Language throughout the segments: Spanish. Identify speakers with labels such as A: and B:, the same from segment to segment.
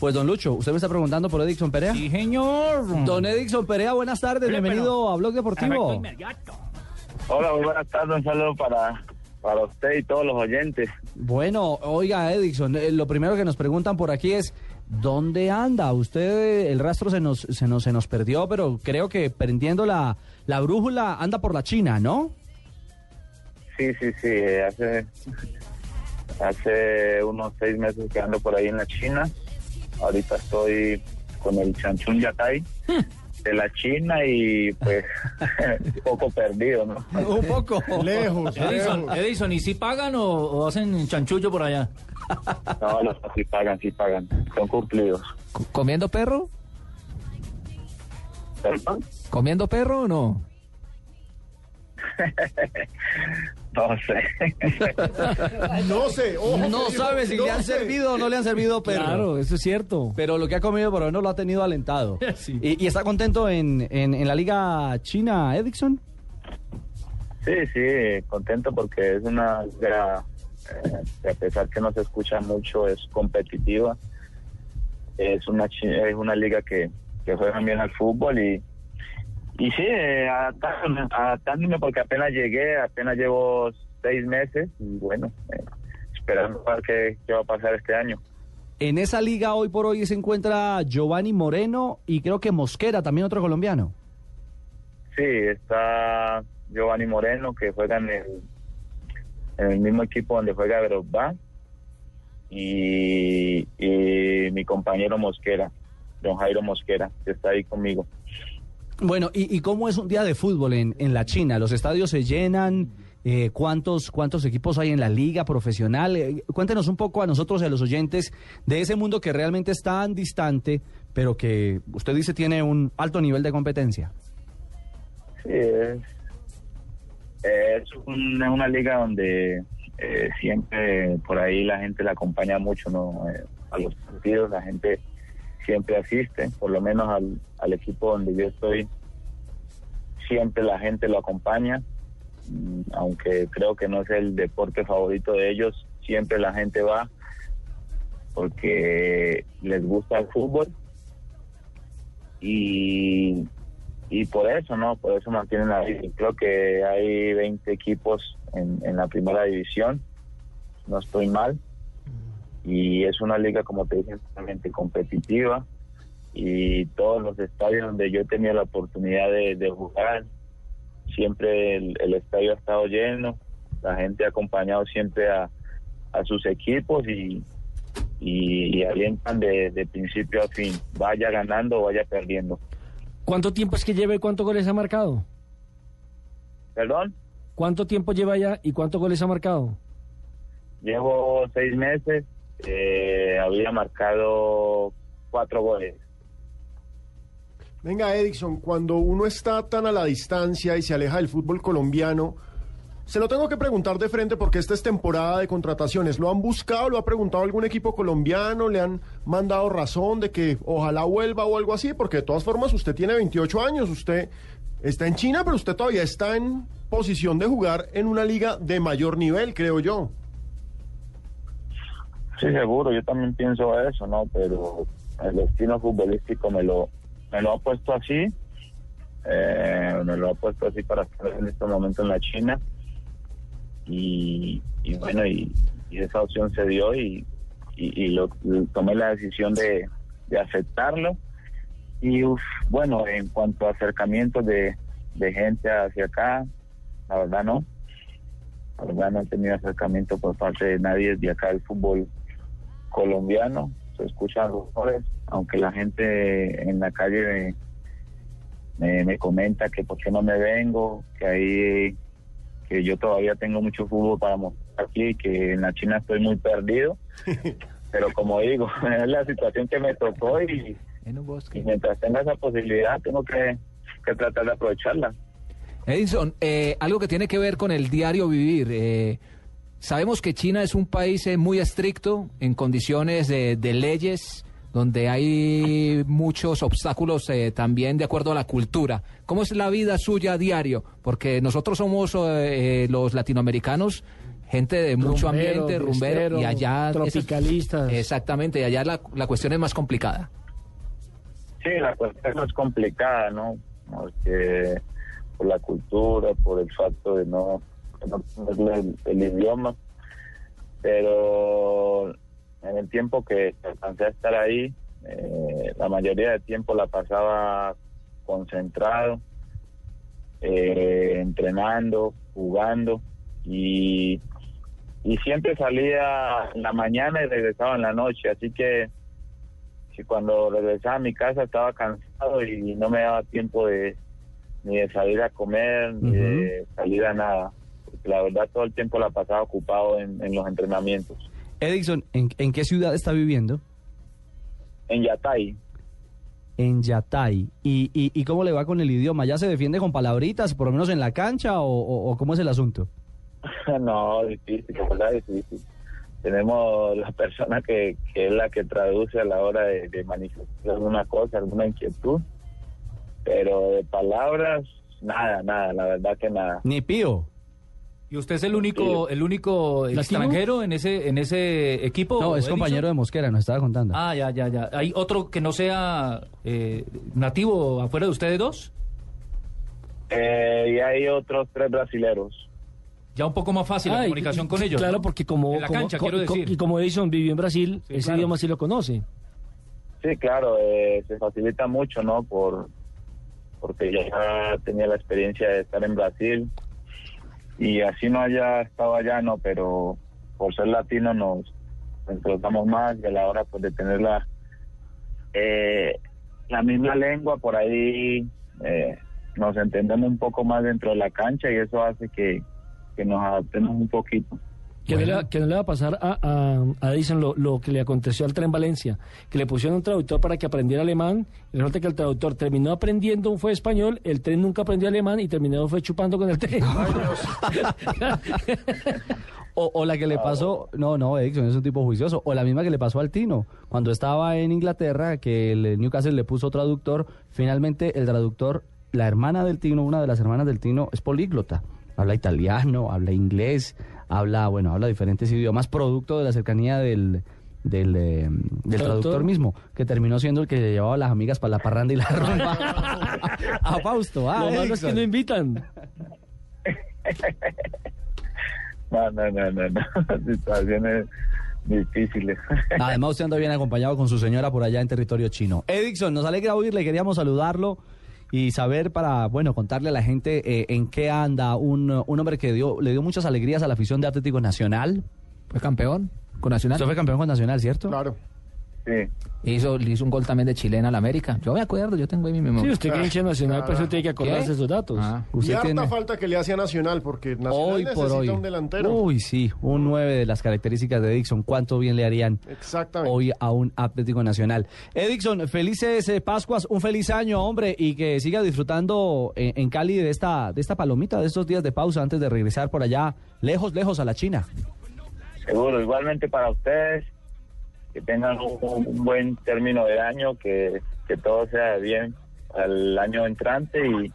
A: Pues don Lucho, usted me está preguntando por Edixon Perea.
B: Sí, señor.
A: Don Edixon Perea, buenas tardes, bienvenido
B: pero-
A: a Blog Deportivo.
B: Inmediato.
C: Hola, muy buenas tardes. Un saludo para, para usted y todos los oyentes.
A: Bueno, oiga Edixon, eh, lo primero que nos preguntan por aquí es ¿dónde anda? Usted el rastro se nos se nos se nos perdió, pero creo que prendiendo la la brújula anda por la China, ¿no?
C: Sí, sí, sí. eh, Hace, hace unos seis meses que ando por ahí en la China. Ahorita estoy con el Chanchun Yatay de la China y pues un poco perdido, ¿no?
A: Un poco.
D: Lejos,
B: Edison,
D: lejos.
B: Edison, ¿y si pagan o, o hacen chanchullo por allá?
C: No, los sí pagan, sí pagan. Son cumplidos.
E: ¿Comiendo perro?
C: ¿Perdón?
E: ¿Comiendo perro o no?
C: No sé.
D: No sé. ojo,
A: No sabe si
D: no
A: le han
D: sé.
A: servido o no le han servido perro.
E: Claro, eso es cierto.
A: Pero lo que ha comido por lo menos lo ha tenido alentado.
B: Sí.
A: ¿Y, y está contento en, en, en la liga china, Edixon?
C: Sí, sí, contento porque es una liga, eh, que a pesar que no se escucha mucho, es competitiva. Es una chi- es una liga que, que juega bien al fútbol y, y sí, eh, adaptándome, adaptándome porque apenas llegué, apenas llevo seis meses y bueno, eh, esperando a ver qué, qué va a pasar este año.
A: En esa liga hoy por hoy se encuentra Giovanni Moreno y creo que Mosquera, también otro colombiano.
C: Sí, está Giovanni Moreno que juega en el, en el mismo equipo donde juega y, y mi compañero Mosquera, don Jairo Mosquera, que está ahí conmigo.
A: Bueno, ¿y, y cómo es un día de fútbol en, en la China? ¿Los estadios se llenan? Eh, ¿cuántos, ¿Cuántos equipos hay en la liga profesional? Eh, cuéntenos un poco a nosotros y a los oyentes de ese mundo que realmente es tan distante, pero que usted dice tiene un alto nivel de competencia.
C: Sí, es, es una, liga donde eh, siempre por ahí la gente la acompaña mucho, ¿no? Eh, a los partidos la gente siempre asiste, por lo menos al, al equipo donde yo estoy, siempre la gente lo acompaña, mm, aunque creo que no es el deporte favorito de ellos, siempre la gente va porque les gusta el fútbol y y por eso, ¿no? Por eso mantienen la. Creo que hay 20 equipos en, en la primera división, no estoy mal, y es una liga, como te dije, realmente competitiva, y todos los estadios donde yo he tenido la oportunidad de, de jugar, siempre el, el estadio ha estado lleno, la gente ha acompañado siempre a, a sus equipos y, y, y alientan de, de principio a fin, vaya ganando o vaya perdiendo.
F: ¿Cuánto tiempo es que lleva y cuántos goles ha marcado?
C: ¿Perdón?
F: ¿Cuánto tiempo lleva ya y cuántos goles ha marcado?
C: Llevo seis meses, eh, había marcado cuatro goles.
D: Venga, Edison, cuando uno está tan a la distancia y se aleja del fútbol colombiano, se lo tengo que preguntar de frente porque esta es temporada de contrataciones. ¿Lo han buscado? ¿Lo ha preguntado algún equipo colombiano? ¿Le han mandado razón de que ojalá vuelva o algo así? Porque de todas formas usted tiene 28 años, usted está en China, pero usted todavía está en posición de jugar en una liga de mayor nivel, creo yo.
C: Sí, seguro, yo también pienso eso, ¿no? Pero el destino futbolístico me lo, me lo ha puesto así, eh, me lo ha puesto así para estar en este momento en la China. Y, bueno, y, esa opción se dio y, lo, tomé la decisión de, de aceptarlo. Y uf, bueno, en cuanto a acercamientos de, de gente hacia acá, la verdad no. La verdad no he tenido acercamiento por parte de nadie de acá del fútbol colombiano. Se escuchan rumores, aunque la gente en la calle me, me, me comenta que por qué no me vengo, que ahí que yo todavía tengo mucho fútbol para mostrar aquí, que en la China estoy muy perdido. Pero como digo, es la situación que me tocó y,
E: En un
C: y
E: bosque.
C: mientras tenga esa posibilidad tengo que, que tratar de aprovecharla.
E: Edison, eh, algo que tiene que ver con el diario vivir. eh, sabemos que China es un país eh, muy estricto en condiciones de, de leyes, donde hay muchos obstáculos eh, también de acuerdo a la cultura. ¿Cómo es la vida suya a diario? Porque nosotros somos eh, eh, los latinoamericanos, gente de mucho
F: Rumbero,
E: ambiente, rumbero, y allá...
F: tropicalistas.
E: exactamente, y allá la, la cuestión es más complicada.
C: Sí, la cuestión es complicada, ¿no? Porque por la cultura, por el facto de no, el, el idioma, pero en el tiempo que alcancé a estar ahí, eh, la mayoría del tiempo la pasaba concentrado, eh, entrenando, jugando y, y siempre salía en la mañana y regresaba en la noche, así que cuando regresaba a mi casa estaba cansado y no me daba tiempo de ni de salir a comer ni de salir a nada porque la verdad todo el tiempo la pasaba ocupado en, en los entrenamientos
A: Edison, ¿en, en qué ciudad está viviendo?
C: en Yatay
A: En Yatay. ¿Y, y, y cómo le va con el idioma? ¿Ya se defiende con palabritas, por lo menos en la cancha, o, o- o cómo es el asunto?
C: no difícil verdad difícil tenemos la persona que, que es la que traduce a la hora de, de manifestar alguna cosa alguna inquietud pero de palabras nada nada la verdad que nada
A: Ni pío.
B: ¿Y usted es el único, el único
F: ¿Latino?
B: extranjero en ese, en ese equipo?
A: No, es
B: Edison?
A: compañero de Mosquera, nos estaba contando.
B: Ah, ya, ya, ya. ¿Hay otro que no sea eh, nativo afuera de ustedes dos?
C: Eh, y hay otros tres brasileros
B: Ya un poco más fácil la
F: Ah,
B: comunicación
F: y-
B: con ellos.
F: Claro,
B: ¿no?
F: porque como,
B: En la
F: como-
B: cancha,
F: co-
B: quiero
F: co-
B: decir.
F: y como Edison vivió en Brasil,
B: Sí,
F: ese
B: claro.
F: idioma sí lo conoce.
C: Sí, claro, eh, se facilita mucho, ¿no? Por porque ya tenía la experiencia de estar en Brasil y así no haya estado allá, no, pero por ser latino nos encontramos más y a la hora pues de tener la eh, la misma lengua por ahí eh, nos entendemos un poco más dentro de la cancha y eso hace que, que nos adaptemos un poquito.
F: Que, no le, va- que no le va a pasar a, a, a Edison lo, lo que le aconteció al tren Valencia, que le pusieron un traductor para que aprendiera alemán, y resulta que el traductor terminó aprendiendo, fue español, el tren nunca aprendió alemán y terminó fue chupando con el tren.
A: O, o la que le pasó, no, no, Edison es un tipo juicioso, o la misma que le pasó al Tino, cuando estaba en Inglaterra, que el Newcastle le puso traductor, finalmente el traductor, la hermana del Tino, una de las hermanas del Tino, es políglota, habla italiano, habla inglés, habla, bueno, habla diferentes idiomas, producto de la cercanía del, del, eh, del
F: Traductor.
A: mismo, que terminó siendo el que llevaba a las amigas para la parranda y la rumba. a Fausto, ah,
F: lo malo es que no invitan.
C: No, no, no, no, no. situaciones difíciles.
A: Además, usted anda bien acompañado con su señora por allá en territorio chino. Edison, nos alegra oírle, queríamos saludarlo y saber para, bueno, contarle a la gente eh, en qué anda un, un hombre que dio, le dio muchas alegrías a la afición de Atlético Nacional.
E: Fue campeón con Nacional.
A: Usted fue campeón con Nacional, ¿cierto?
D: Claro.
C: Sí.
E: Hizo, le hizo un gol también de chilena al América. Yo me acuerdo, yo tengo ahí mi memoria.
F: Sí, usted que hincha nacional, pues usted tiene que acordarse
E: ¿Qué?
F: de esos datos.
E: Ah.
D: Y harta
A: tiene
D: falta que le hace a Nacional, porque Nacional
A: hoy
D: necesita
A: por hoy.
D: un delantero.
A: Uy, sí, un 9 de las características de Edison. ¿Cuánto bien le harían
D: Exactamente.
A: hoy a un Atlético Nacional? Edison, felices eh, Pascuas, un feliz año, hombre, y que siga disfrutando en, en Cali de esta, de esta palomita, de estos días de pausa antes de regresar por allá, lejos, lejos a la China.
C: Seguro, igualmente para ustedes, que tengan un, buen término de año, que, que todo sea bien al año entrante y,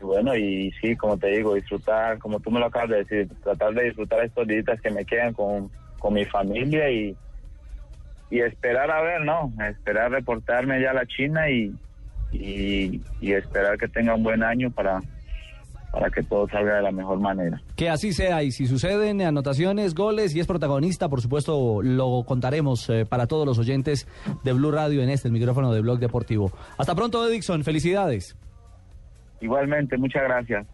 C: bueno, y sí, como te digo, disfrutar, como tú me lo acabas de decir, tratar de disfrutar estos días que me quedan con, con mi familia y, y esperar a ver, ¿no? Esperar reportarme ya a la China y, y esperar que tenga un buen año para, para que todo salga de la mejor manera.
A: Que así sea, y si suceden anotaciones, goles y es protagonista, por supuesto lo contaremos eh, para todos los oyentes de Blue Radio en este, el micrófono de Blog Deportivo. Hasta pronto, Edison, felicidades.
C: Igualmente, muchas gracias.